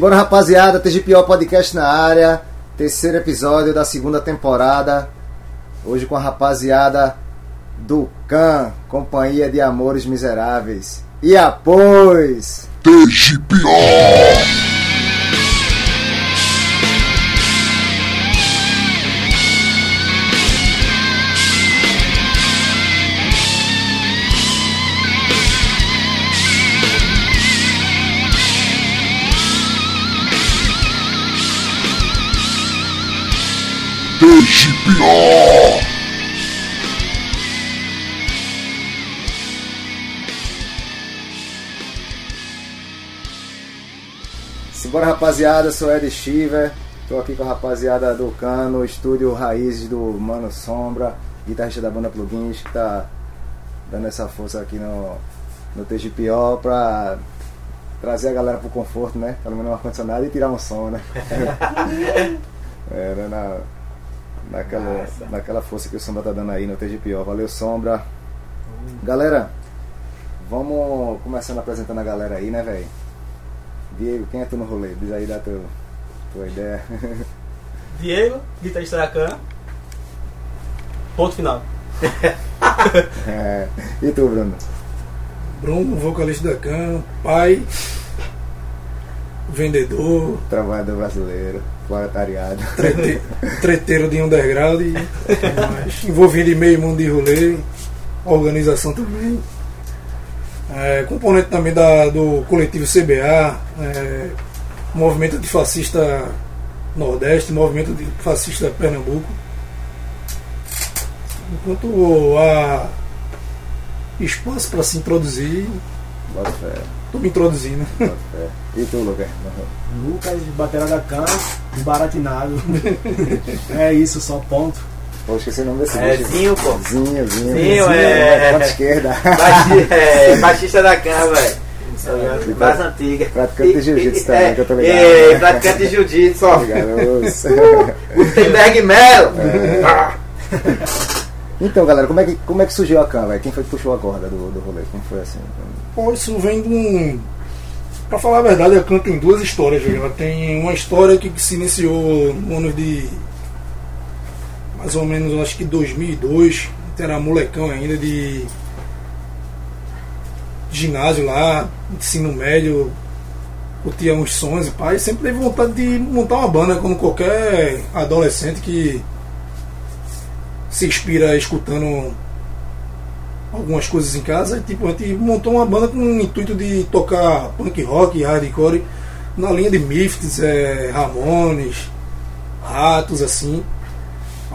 Simbora, rapaziada, TGPO Podcast na área, terceiro episódio da segunda temporada. Hoje com a rapaziada do Can, Companhia de Amores Miseráveis. E após. TGPO! TGPO! Simbora, rapaziada, sou Ed Shiver. Tô aqui com a rapaziada do Cano, estúdio Raízes do Mano Sombra, guitarrista da banda Plugins, que tá dando essa força aqui no, no TGPO pra trazer a galera pro conforto, né? Pelo menos um ar-condicionado e tirar um som, né? Era na, naquela, naquela força que o Sombra tá dando aí no TGPO. Valeu, Sombra. Galera, vamos começando apresentando a galera aí, né, velho? Diego, quem é tu no rolê? Diz aí, dá teu, tua ideia. Diego, guitarrista da Can. Ponto final. É, E tu, Bruno? Bruno, vocalista da Can, pai, vendedor, Trabalhador brasileiro, proletariado. trete- treteiro de underground, e mais, envolvido em meio mundo de rolê, organização também. É, componente também da, do coletivo CBA, é, movimento antifascista Nordeste, movimento antifascista Pernambuco. Enquanto há espaço para se introduzir, Bota fé, estou me introduzindo. fé. E tu, Lucas? Lucas, batera da Can, desbaratinado. é isso, só ponto. Pô, esqueci o nome desse É bicho. Zinho, pô. Zinho, Zinho. Zinho, é. Ponta esquerda. Baixi- é, baixista da Can, velho. Das antigas. Praticante de jiu-jitsu também, é, que eu tô ligado. É, praticante de jiu-jitsu, ó. Garoto. Gutenberg Melo. Então, galera, como é que, como é que surgiu a velho? Quem foi que puxou a corda do, do rolê? Quem foi assim? Pô, isso vem de um. Pra falar a verdade, a Can tem duas histórias. viu? Ela tem uma história que se iniciou no ano de. Mais ou menos, acho que 2002. Era molecão ainda de. Ginásio lá, ensino médio. Curtia uns sons e pai. Sempre teve vontade de montar uma banda, como qualquer adolescente que se inspira escutando algumas coisas em casa. e, Tipo, a gente montou uma banda com o intuito de tocar punk rock, hardcore, na linha de Mifts, é, Ramones, Ratos, assim.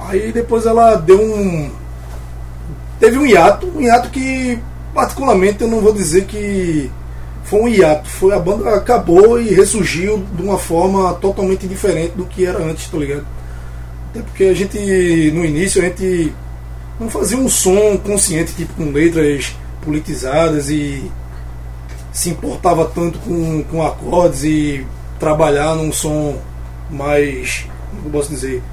Aí depois ela deu um. Teve um hiato, um hiato que particularmente eu não vou dizer que foi um hiato, foi a banda acabou e ressurgiu de uma forma totalmente diferente do que era antes, tá ligado? Até porque a gente, no início, a gente não fazia um som consciente, tipo com letras politizadas e se importava tanto com, com acordes e trabalhar num som mais. Como posso dizer?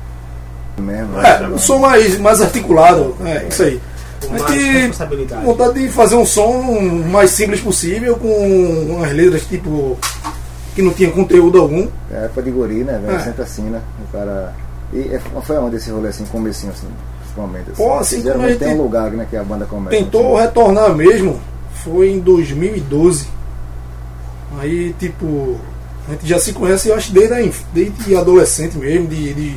Mesmo, É, um som mais, mais articulado. É, isso aí. Com gente responsabilidade. vontade de fazer um som mais simples possível, com umas letras tipo. que não tinha conteúdo algum. É época de guri, né, velho? É. Sempre assim, né? O cara. E é- foi onde esse rolê assim, comecinho assim, principalmente? Assim. Pô, assim, como a gente tem um lugar né, que a banda começa. tentou assim. retornar mesmo foi em 2012. Aí, tipo, a gente já se conhece, eu acho, desde, desde adolescente mesmo, de, de,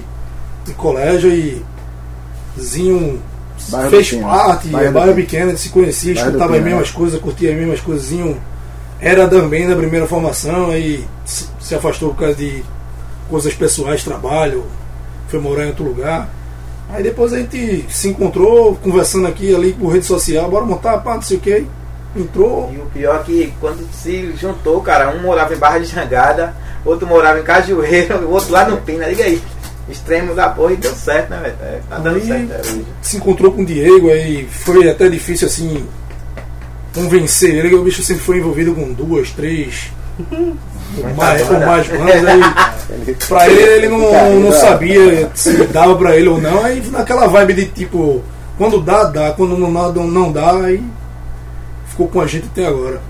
de colégio e Zinho Bairro fez Pequeno. parte, Bairro bairro, pequeno, a gente se conhecia, Bairro escutava as Pinhal. mesmas coisas, curtia as mesmas coisas. Era também da primeira formação, aí se afastou por causa de coisas pessoais, trabalho, foi morar em outro lugar. Aí depois a gente se encontrou, conversando aqui ali por rede social, bora montar, pá, não sei o que. Entrou, E o pior é que quando se juntou, cara, um morava em Barra de Jangada, outro morava em Cajueiro, o outro lá no Pina, liga aí. Extremo da porra e deu certo, né, velho? É, Tá dando Aí- certo até hoje. se encontrou com o Diego, aí foi até difícil assim convencer ele, que o bicho sempre foi envolvido com duas, três, ou mais, ou mais bandas. Aí, pra ele, ele não, não sabia se dava pra ele ou não. Aí naquela vibe de tipo, quando dá, dá, quando não dá, não dá, aí ficou com a gente até agora.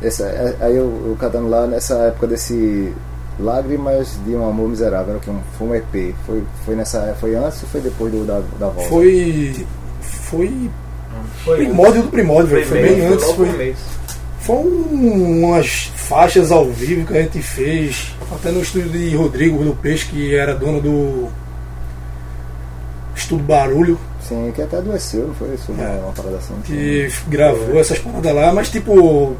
Essa, é- aí eu, eu catando lá nessa época desse Lágrimas de um Amor Miserável, era que um, foi um EP. Foi, foi, nessa, foi antes ou foi depois do, da, da volta? Foi. Foi. Foi Primórdio do primórdio, velho. Foi bem antes. Foi, um- umas faixas ao vivo que a gente fez. Até no estúdio de Rodrigo do Peixe, que era dono do. Estúdio Barulho. Sim, que até adoeceu, não foi isso? Uma, É. uma parada assim. que gravou essas paradas lá, mas tipo.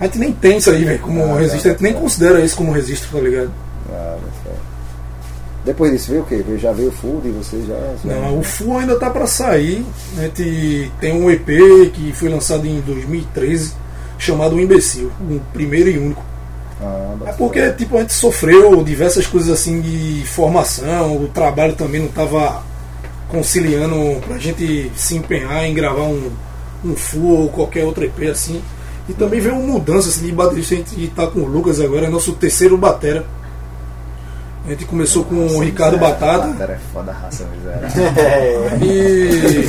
A gente nem tem isso aí, velho, como Ah, registro, a gente nem tá. considera isso como registro, tá ligado? Ah. Depois disso veio o quê? Já veio o full e você já. Não, o Full ainda tá pra sair. A gente tem um EP que foi lançado em 2013, chamado O Imbecil, o primeiro e único. Ah, É porque tipo, a gente sofreu diversas coisas assim de formação, o trabalho também não tava conciliando pra gente se empenhar em gravar um, um full ou qualquer outro EP assim. E também veio uma mudança assim, de baterista, a gente tá com o Lucas agora, é nosso terceiro batera. A gente começou com o Ricardo Batata Batata é foda, raça miserável. e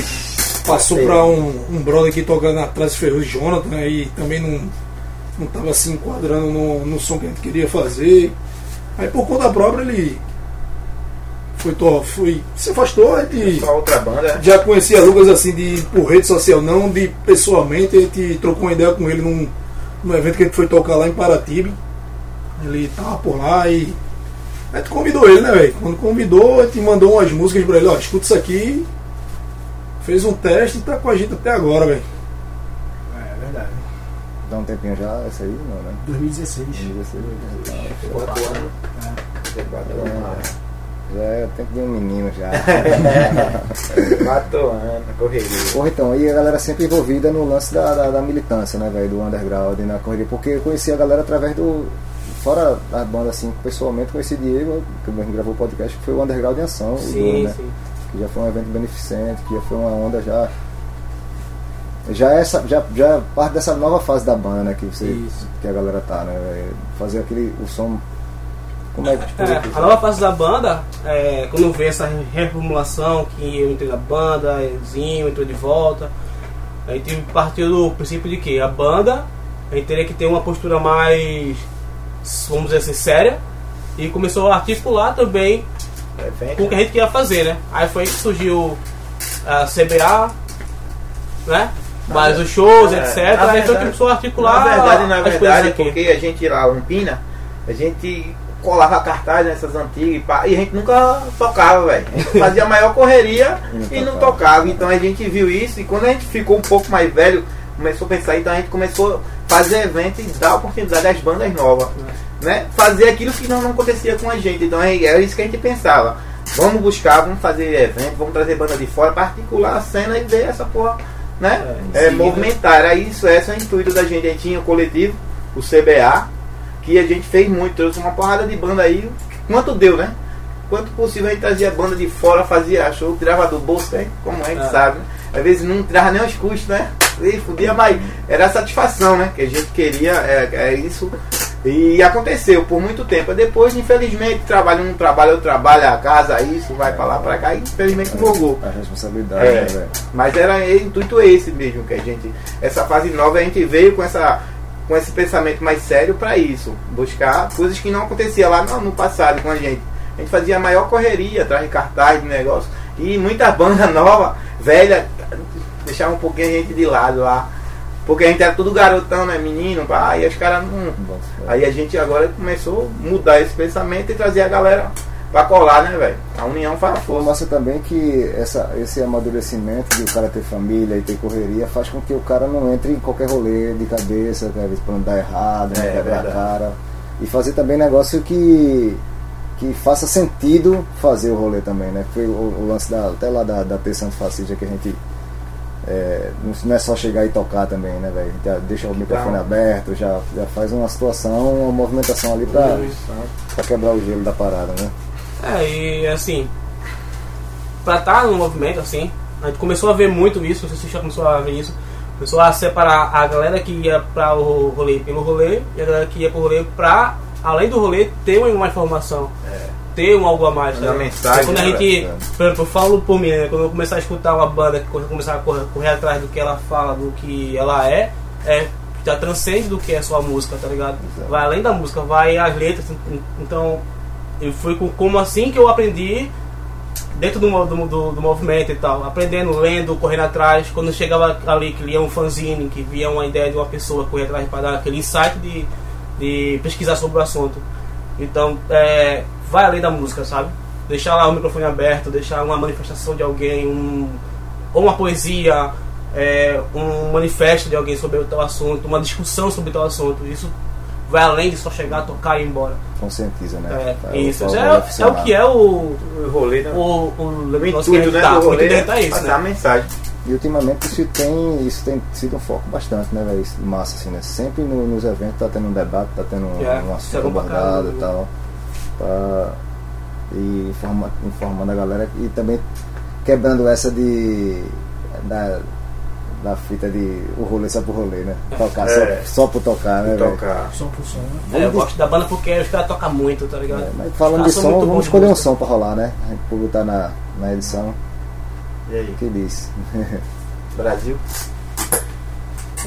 passou pra um, um brother que toca na Trás Ferroz, Jonathan, e também não, não tava se enquadrando no, no som que a gente queria fazer. Aí por conta própria ele foi, to- foi se afastou, a gente Só outra banda. já conhecia Lucas assim de por rede social, não de pessoalmente, a gente trocou uma ideia com ele num, num evento que a gente foi tocar lá em Paratibe. Ele tava por lá e a gente convidou ele, né, velho? Quando convidou, gente mandou umas músicas pra ele, ó, escuta isso aqui. Fez um teste e tá com a gente até agora, velho. É verdade. Dá um tempinho já, essa aí, não, né? 2016. 2016, tá. Quatro anos. Quatro anos. Já é tempo de um menino já. Quatro anos, correria. Porra, então, e a galera sempre envolvida no lance da, da, da militância, né, velho, do underground na correria, porque eu conheci a galera através do. Fora a banda, assim, pessoalmente conheci Diego, que mesmo gravou o podcast, que foi o Underground em Ação, Sim, né? sim. Que já foi um evento beneficente, que já foi uma onda já. Já é essa, já, já parte dessa nova fase da banda, né, que você. Isso. Que a galera tá, né, velho? Fazer aquele. o som. Como é que. É, a nova fase da banda, é, quando veio essa reformulação, que eu entrei na banda, Zinho entrou de volta, a gente partiu do princípio de que a banda a gente teria que ter uma postura mais, vamos dizer assim, séria, e começou a articular também com o que a gente queria fazer, né? Aí foi que surgiu a CBA, né? Mais os shows, É, etc. Aí foi que verdade- começou a articular Na verdade, na verdade, coisas aqui. porque a gente lá, um Pina, a gente colava cartaz nessas antigas e, a gente nunca tocava, velho. Fazia a maior correria E não tocava. Então a gente viu isso e quando a gente ficou um pouco mais velho, começou a pensar, então a gente começou fazer evento e dar oportunidade às bandas novas. Né? Fazer aquilo que não, não acontecia com a gente. Então é- era isso que a gente pensava. Vamos buscar, vamos fazer evento, vamos trazer banda de fora, particular a cena e ver essa porra, né? É, É, movimentar. Era isso, esse é o intuito da gente. A gente tinha o coletivo, o CBA, que a gente fez muito, trouxe uma porrada de banda aí. Quanto deu, né? Quanto possível a gente trazia banda de fora, fazia show, tirava do bolso, né? como a gente É. sabe. né? Às vezes não tirava nem os custos, né? E fudia, mas era a satisfação, né? Que a gente queria, é, é isso. E aconteceu por muito tempo. Depois, infelizmente, trabalho um trabalho, eu trabalho, a casa, isso, vai pra lá, pra cá, e infelizmente voltou. A responsabilidade, É. né, velho? Mas era o intuito esse mesmo que a gente. Essa fase nova a gente veio com essa com esse pensamento mais sério para isso, buscar coisas que não acontecia lá no, no passado com a gente. A gente fazia a maior correria atrás de cartaz de negócio e muita banda nova, velha, deixava um pouquinho a gente de lado lá. Porque a gente era tudo garotão, né? Menino, pá, e os caras não. Aí a gente agora começou a mudar esse pensamento e trazer a galera pra colar, né, velho? A união faz a força. mostra também que essa, esse amadurecimento de o cara ter família e ter correria faz com que o cara não entre em qualquer rolê de cabeça, às vezes pra não dar errado, né, É, quebrar a cara. E fazer também negócio que, que faça sentido fazer o rolê também, né? Foi o, o lance da, até lá da, da Terça Antifascista que a gente. É, não- é só chegar e tocar também, né, velho? Já deixa o microfone aberto, já, já faz uma situação, uma movimentação ali pra, pra quebrar o gelo da parada, né? É, e assim, pra estar no movimento assim, a gente começou a ver muito isso, não sei se já começou a ver isso, começou a separar a galera que ia pra o rolê pelo rolê e a galera que ia pro rolê pra, além do rolê, ter uma, uma informação. Ter um algo a mais. Sabe? mensagem, Quando a né, gente, velho? por exemplo, eu falo por mim, né, quando eu começar a escutar uma banda que começar a correr, correr atrás do que ela fala, do que ela é, é já transcende do que é só a música, tá ligado? Exato. Vai além da música, vai as letras. Então, eu fui com, como assim que eu aprendi dentro do, do, do, do movimento e tal, aprendendo, lendo, correndo atrás. Quando chegava ali que lia um fanzine, que via uma ideia de uma pessoa correr atrás para dar aquele insight de, de pesquisar sobre o assunto. Então, é, vai além da música, sabe? Deixar lá o microfone aberto, deixar uma manifestação de alguém, um, ou uma poesia, é, um manifesto de alguém sobre o tal assunto, uma discussão sobre o tal assunto. Isso vai além de só chegar, tocar e ir embora. Conscientiza, né? É, Tá, isso. o é, é o que é o, O rolê, né? o, o, O negócio que a intuito, gente né, tá. do O rolê intuito é isso, passar né? a mensagem. E ultimamente isso tem, isso tem sido um foco bastante, né, velho? Massa, assim, né? Sempre no- nos eventos tá tendo um debate, tá tendo um, É, um é assunto pra abordado e tal. Pra, e informa, informando a galera e também quebrando essa de. Da, da fita de o rolê só pro rolê, né? Tocar É. só, só por tocar, né, velho? Tocar. Som por som, né? É, eu gosto da banda porque os caras tocam muito, tá ligado? É, mas falando Os de som, vamos escolher um música. som pra rolar, né? A gente pode botar na, na edição. E aí? O que diz? Brasil?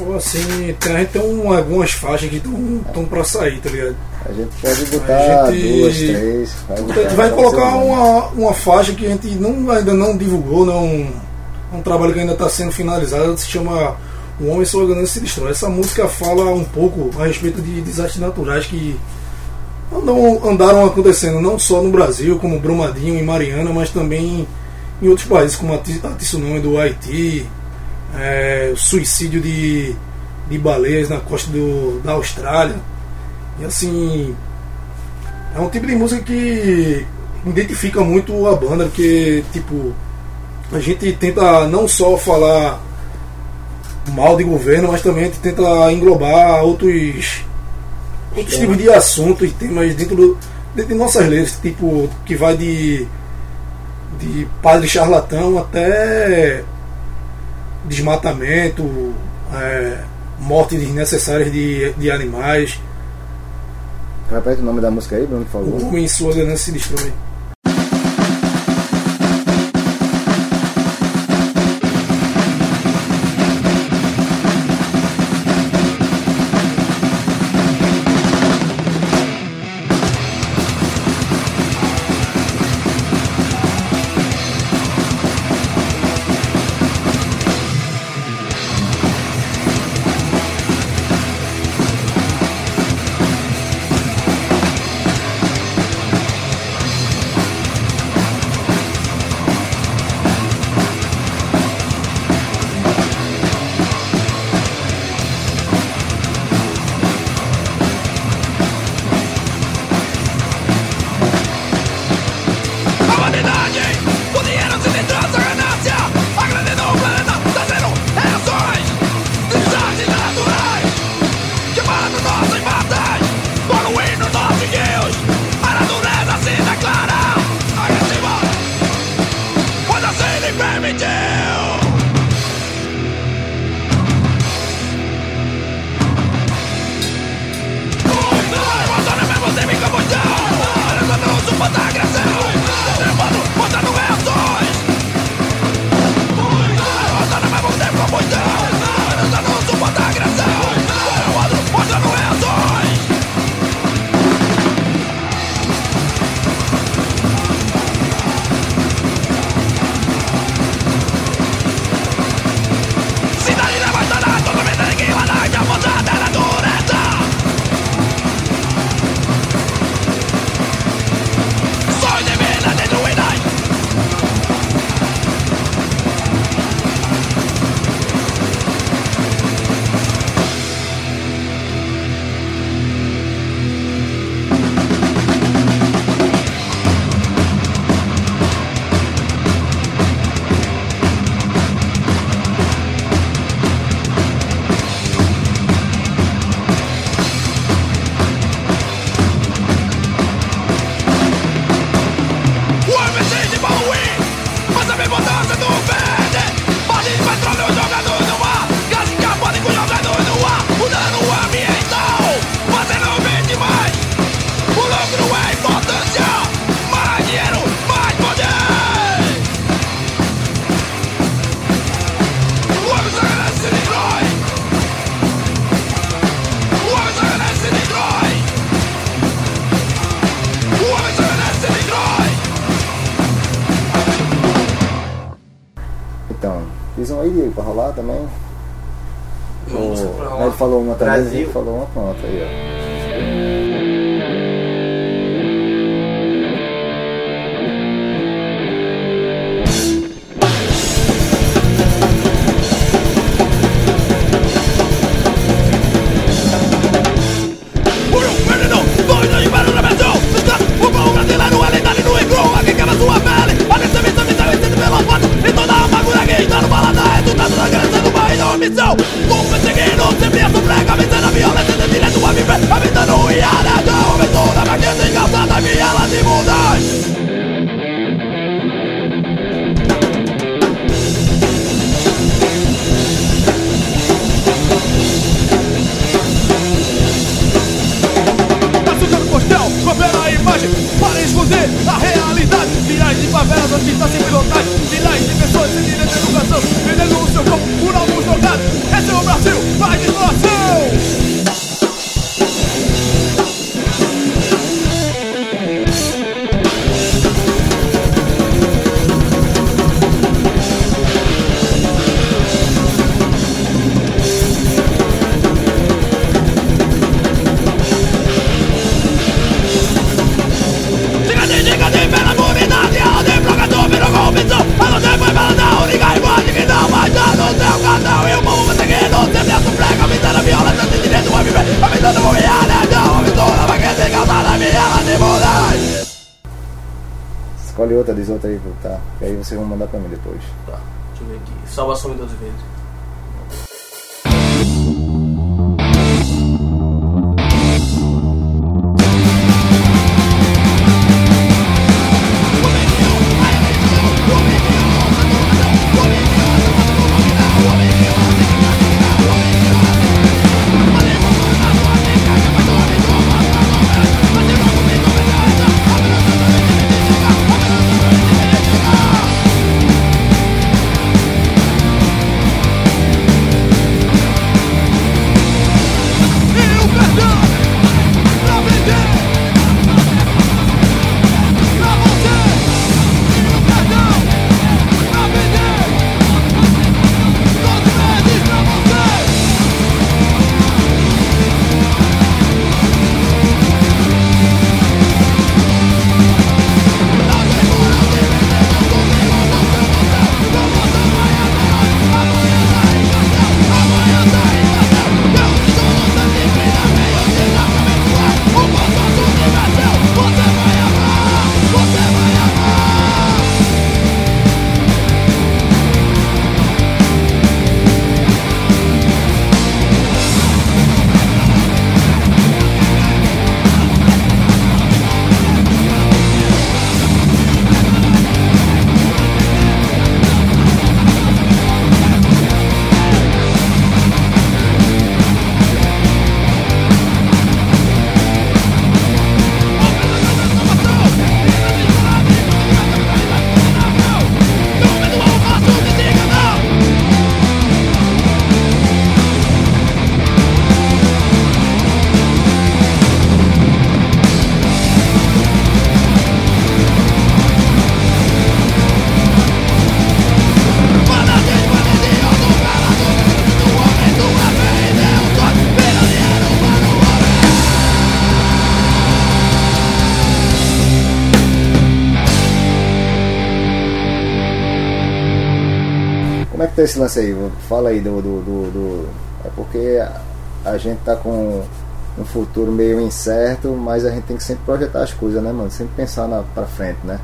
Ou assim, tem, a gente tem um, algumas faixas que estão pra sair, tá ligado? A gente pode botar A gente- duas, três. A gente vai colocar uma, uma faixa que a gente não, ainda não divulgou, não, é um trabalho que ainda está sendo finalizado, se chama O Homem Ganância Se Destrói. Essa música fala um pouco a respeito de desastres naturais que andam, andaram acontecendo não só no Brasil, como Brumadinho e Mariana, mas também em outros países, como a, tsunami do Haiti, é, o suicídio de, de baleias na costa do, da Austrália. E assim, é um tipo de música que identifica muito a banda, porque tipo, a gente tenta não só falar mal de governo, mas também a gente tenta englobar outros, outros tipos de assuntos e temas dentro, do, dentro de nossas letras, tipo, que vai de, de padre charlatão até desmatamento, é, morte desnecessárias de, de animais. Repete o nome da música aí, Bruno, por favor. O homem em sua ganância se destrói. bury me. Brasil. falou uma pronto aí, ó. Escolhe outra, diz outra aí, tá? E aí vocês vão mandar pra mim depois. Tá, deixa eu ver aqui. Salvação em 12 vezes. É tá esse lance aí? Fala aí do. do, do- do- É porque a, a gente tá com um futuro meio incerto, mas a gente tem que sempre projetar as coisas, né, mano? Sempre pensar na, pra frente, né?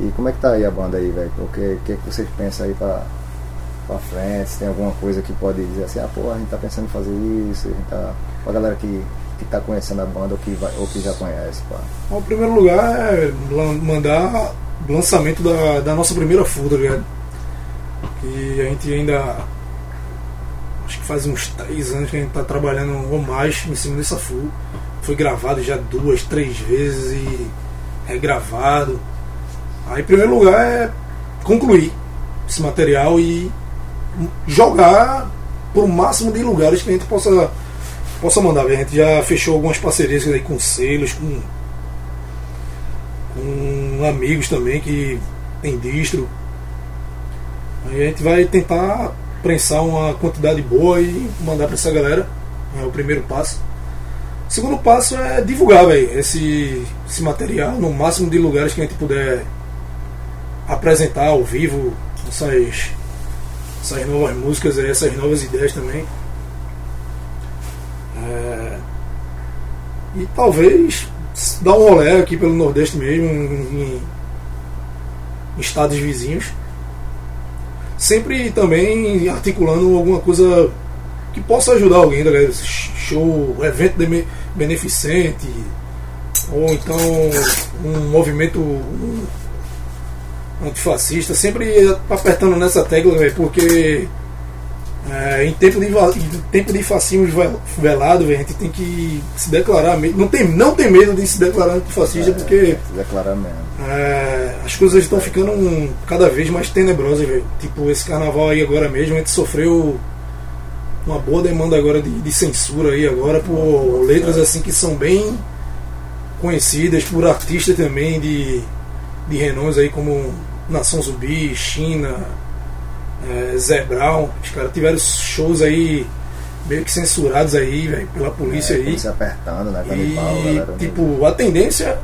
E como é que tá aí a banda aí, velho? O que, que, que vocês pensam aí pra, pra frente? Se tem alguma coisa que pode dizer assim, ah, pô, a gente tá pensando em fazer isso, a gente tá. Pra galera que, que tá conhecendo a banda ou que, vai, ou que já conhece, pá. Bom, em primeiro lugar é mandar lançamento da, da nossa primeira full, tá ligado? Que a gente ainda. Acho que faz uns três anos que a gente tá trabalhando ou mais em cima dessa full. Foi gravado já duas, três vezes e regravado. Aí, em primeiro lugar, é concluir esse material e jogar por máximo de lugares que a gente possa, possa mandar. A gente já fechou algumas parcerias aí com selos, com, com amigos também que tem distro. Aí a gente vai tentar prensar uma quantidade boa e mandar para essa galera. É o primeiro passo. O segundo passo é divulgar véio, esse, esse material no máximo de lugares que a gente puder apresentar ao vivo essas, essas novas músicas, essas novas ideias também. É, e talvez dar um olé aqui pelo Nordeste mesmo, em, em estados vizinhos. Sempre também articulando alguma coisa que possa ajudar alguém, tá? Show, evento beneficente, ou então um movimento antifascista, sempre apertando nessa tecla, véio, porque é, em, tempo de, em tempo de fascismo velado, véio, a gente tem que se declarar, não tem, não tem medo de se declarar antifascista, é, porque declarar mesmo. É, as coisas estão ficando um, cada vez mais tenebrosas, véio. tipo esse carnaval aí agora mesmo, a gente sofreu uma boa demanda agora de, de censura aí agora por letras assim que são bem conhecidas por artistas também de, de renomes aí como Nação Zumbi, China, é, Zé Brown, os caras tiveram shows aí meio que censurados aí, véio, pela polícia é, aí. Se apertando, né? E, pau, galera, tipo, a tendência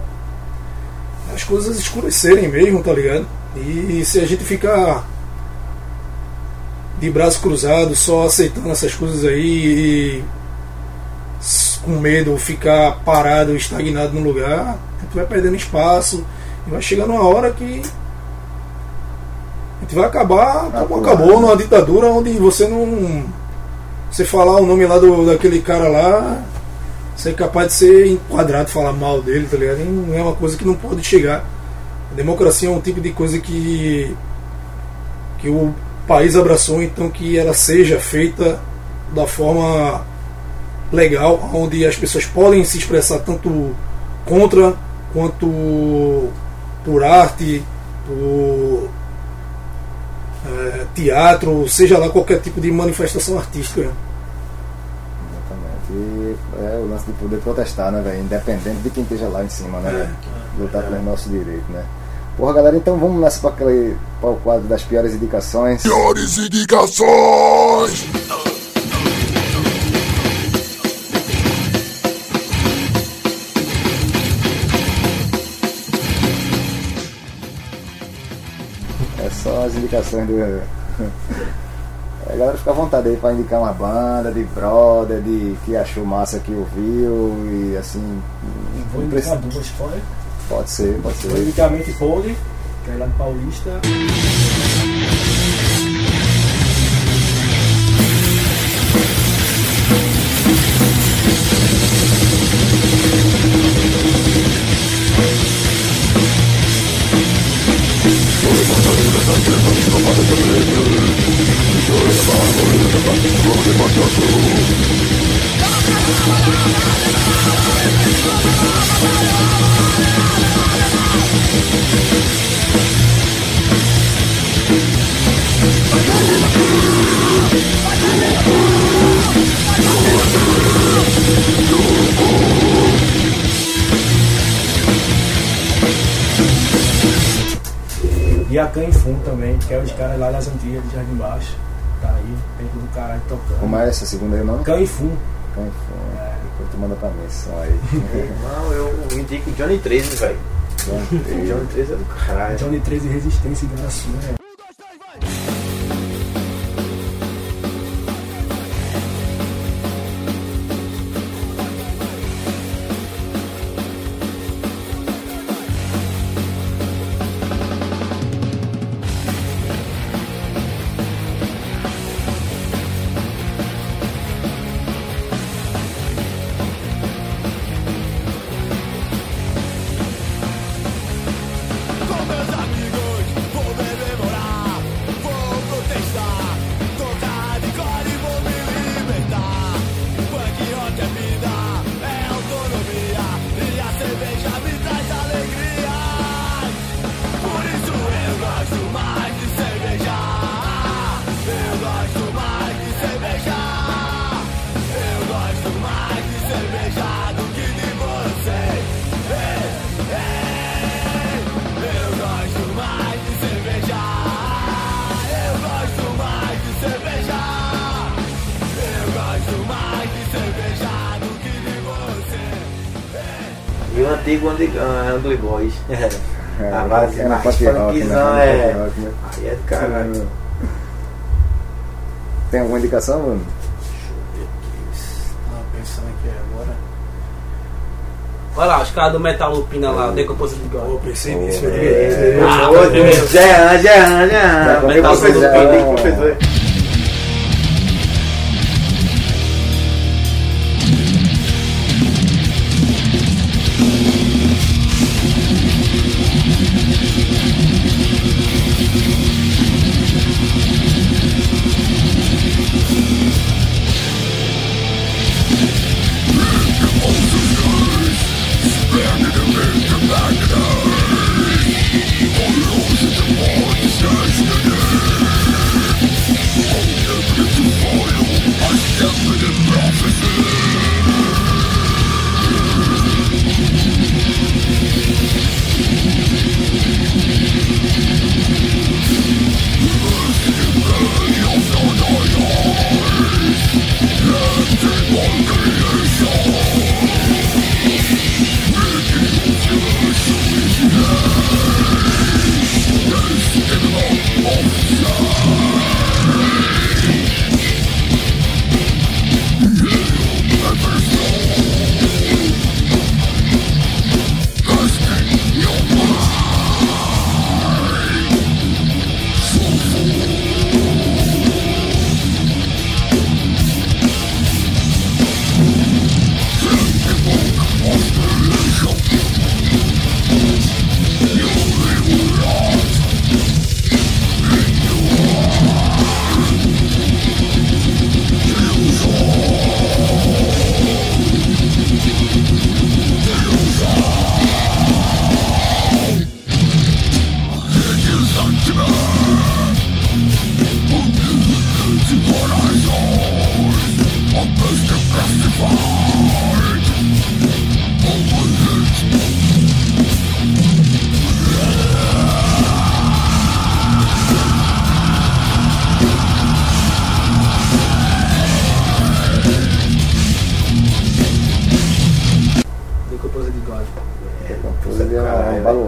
é as coisas escurecerem mesmo, tá ligado? E se a gente ficar de braço cruzado, só aceitando essas coisas aí e com medo, ficar parado, estagnado no lugar, gente vai perdendo espaço e vai chegando uma hora que gente vai acabar como acabou numa ditadura onde você não. Você falar o nome lá do, daquele cara lá, você é capaz de ser enquadrado, falar mal dele, tá ligado? E não é uma coisa que não pode chegar. A democracia é um tipo de coisa que. que o país abraçou, então que ela seja feita da forma legal, onde as pessoas podem se expressar tanto contra quanto por arte, por é, teatro, seja lá qualquer tipo de manifestação artística. Exatamente. E é o lance de poder protestar, né, velho? Independente de quem esteja lá em cima, né, velho? Lutar pelo nosso direito, né? Porra, galera, então vamos nessa para aquele para o quadro das piores indicações. Piores indicações! Indicações do. A galera fica à vontade aí pra indicar uma banda, de brother, de que achou massa que ouviu e assim. Vou indicar duas fora. Pode ser, pode ser. Vou indicar Mente que é lá de Paulista. E a Canifum também, que é os caras lá das antigas de Jardim Baixo. Tá aí, dentro do caralho tocando. Como é essa segunda aí o nome? Canifum. Canifum. Depois tu manda pra mim esse som aí. Não, eu indico Johnny 13, velho. Johnny 13 é do caralho. Johnny 13 Resistência e Garaçu, né? Antigo Underground, Under Boys. É, a base é mais punk rock, né? funkzão, é. rock, né? Aí é do caralho. Tem alguma indicação, mano? Tava pensando aqui agora. Olha lá, os caras do Metal Lupina lá, o Decomposition de God. Eu pensei nisso. Eu- Ah. Jean, Jean, Jean. comigo Metal você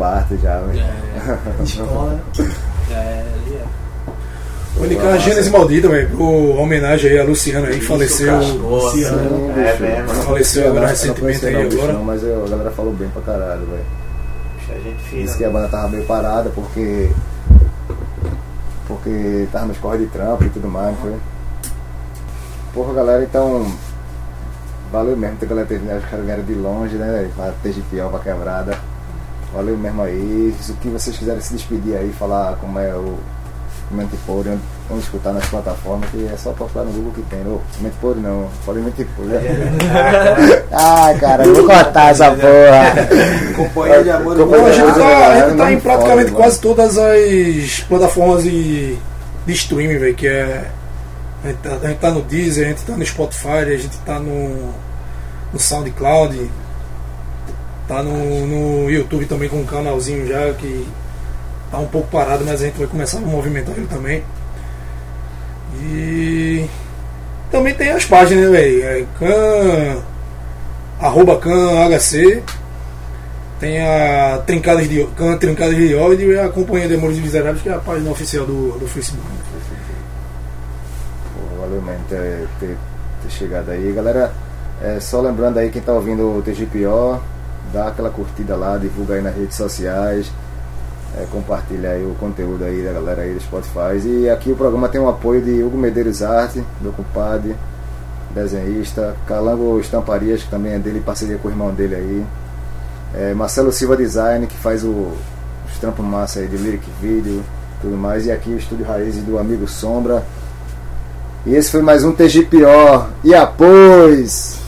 baluarte já, velho. É, Escola. é, ali é. Vou indicar a Gênesis Maldita, velho, por homenagem aí a Luciana aí, faleceu. Sim, É mesmo. Faleceu agora recentemente aí agora. não, mas eu- a galera falou bem pra caralho, velho. A gente Disse fez. que a banda tava meio parada porque. Porque tava nos corre de trampo e tudo mais, foi? Porra, galera, então. Valeu mesmo ter galera ter os caras vieram de longe, né, velho? Pra TGPO, pra quebrada. Valeu mesmo aí. Se o que vocês quiserem se despedir aí, falar como é o Mentipore, onde, onde escutar nas plataformas, que é só procurar no Google que tem. Ô, Mentipore não, falei Mentipore. ah, cara, vou cortar essa porra. Companhia de amor a gente tá, a gente tá em praticamente quase todas as plataformas de, de streaming, velho, que é. A gente, tá, a gente tá no Deezer, a gente tá no Spotify, a gente tá no, no SoundCloud, tá no, no YouTube também com um canalzinho já que tá um pouco parado, mas a gente vai começar a movimentar ele também. E também tem as páginas, né, velho? É can, arroba canhc, tem a Trincadas de, can, Trincadas de ódio e a Companhia de Amores Miseráveis, que é a página oficial do, do Facebook. Pô, valeu mesmo ter, ter, ter chegado aí. Galera, é, só lembrando aí quem tá ouvindo o TGPO, dá aquela curtida lá, divulga aí nas redes sociais, é, compartilha aí o conteúdo aí da galera aí do Spotify. E aqui o programa tem o apoio de Hugo Medeiros Arte, meu compadre, desenhista, Calango Estamparias, que também é dele, parceria com o irmão dele aí. É, Marcelo Silva Design, que faz o, os trampos massa aí de lyric video, tudo mais. E aqui o Estúdio Raiz do amigo Sombra. E esse foi mais um TGPO. E após!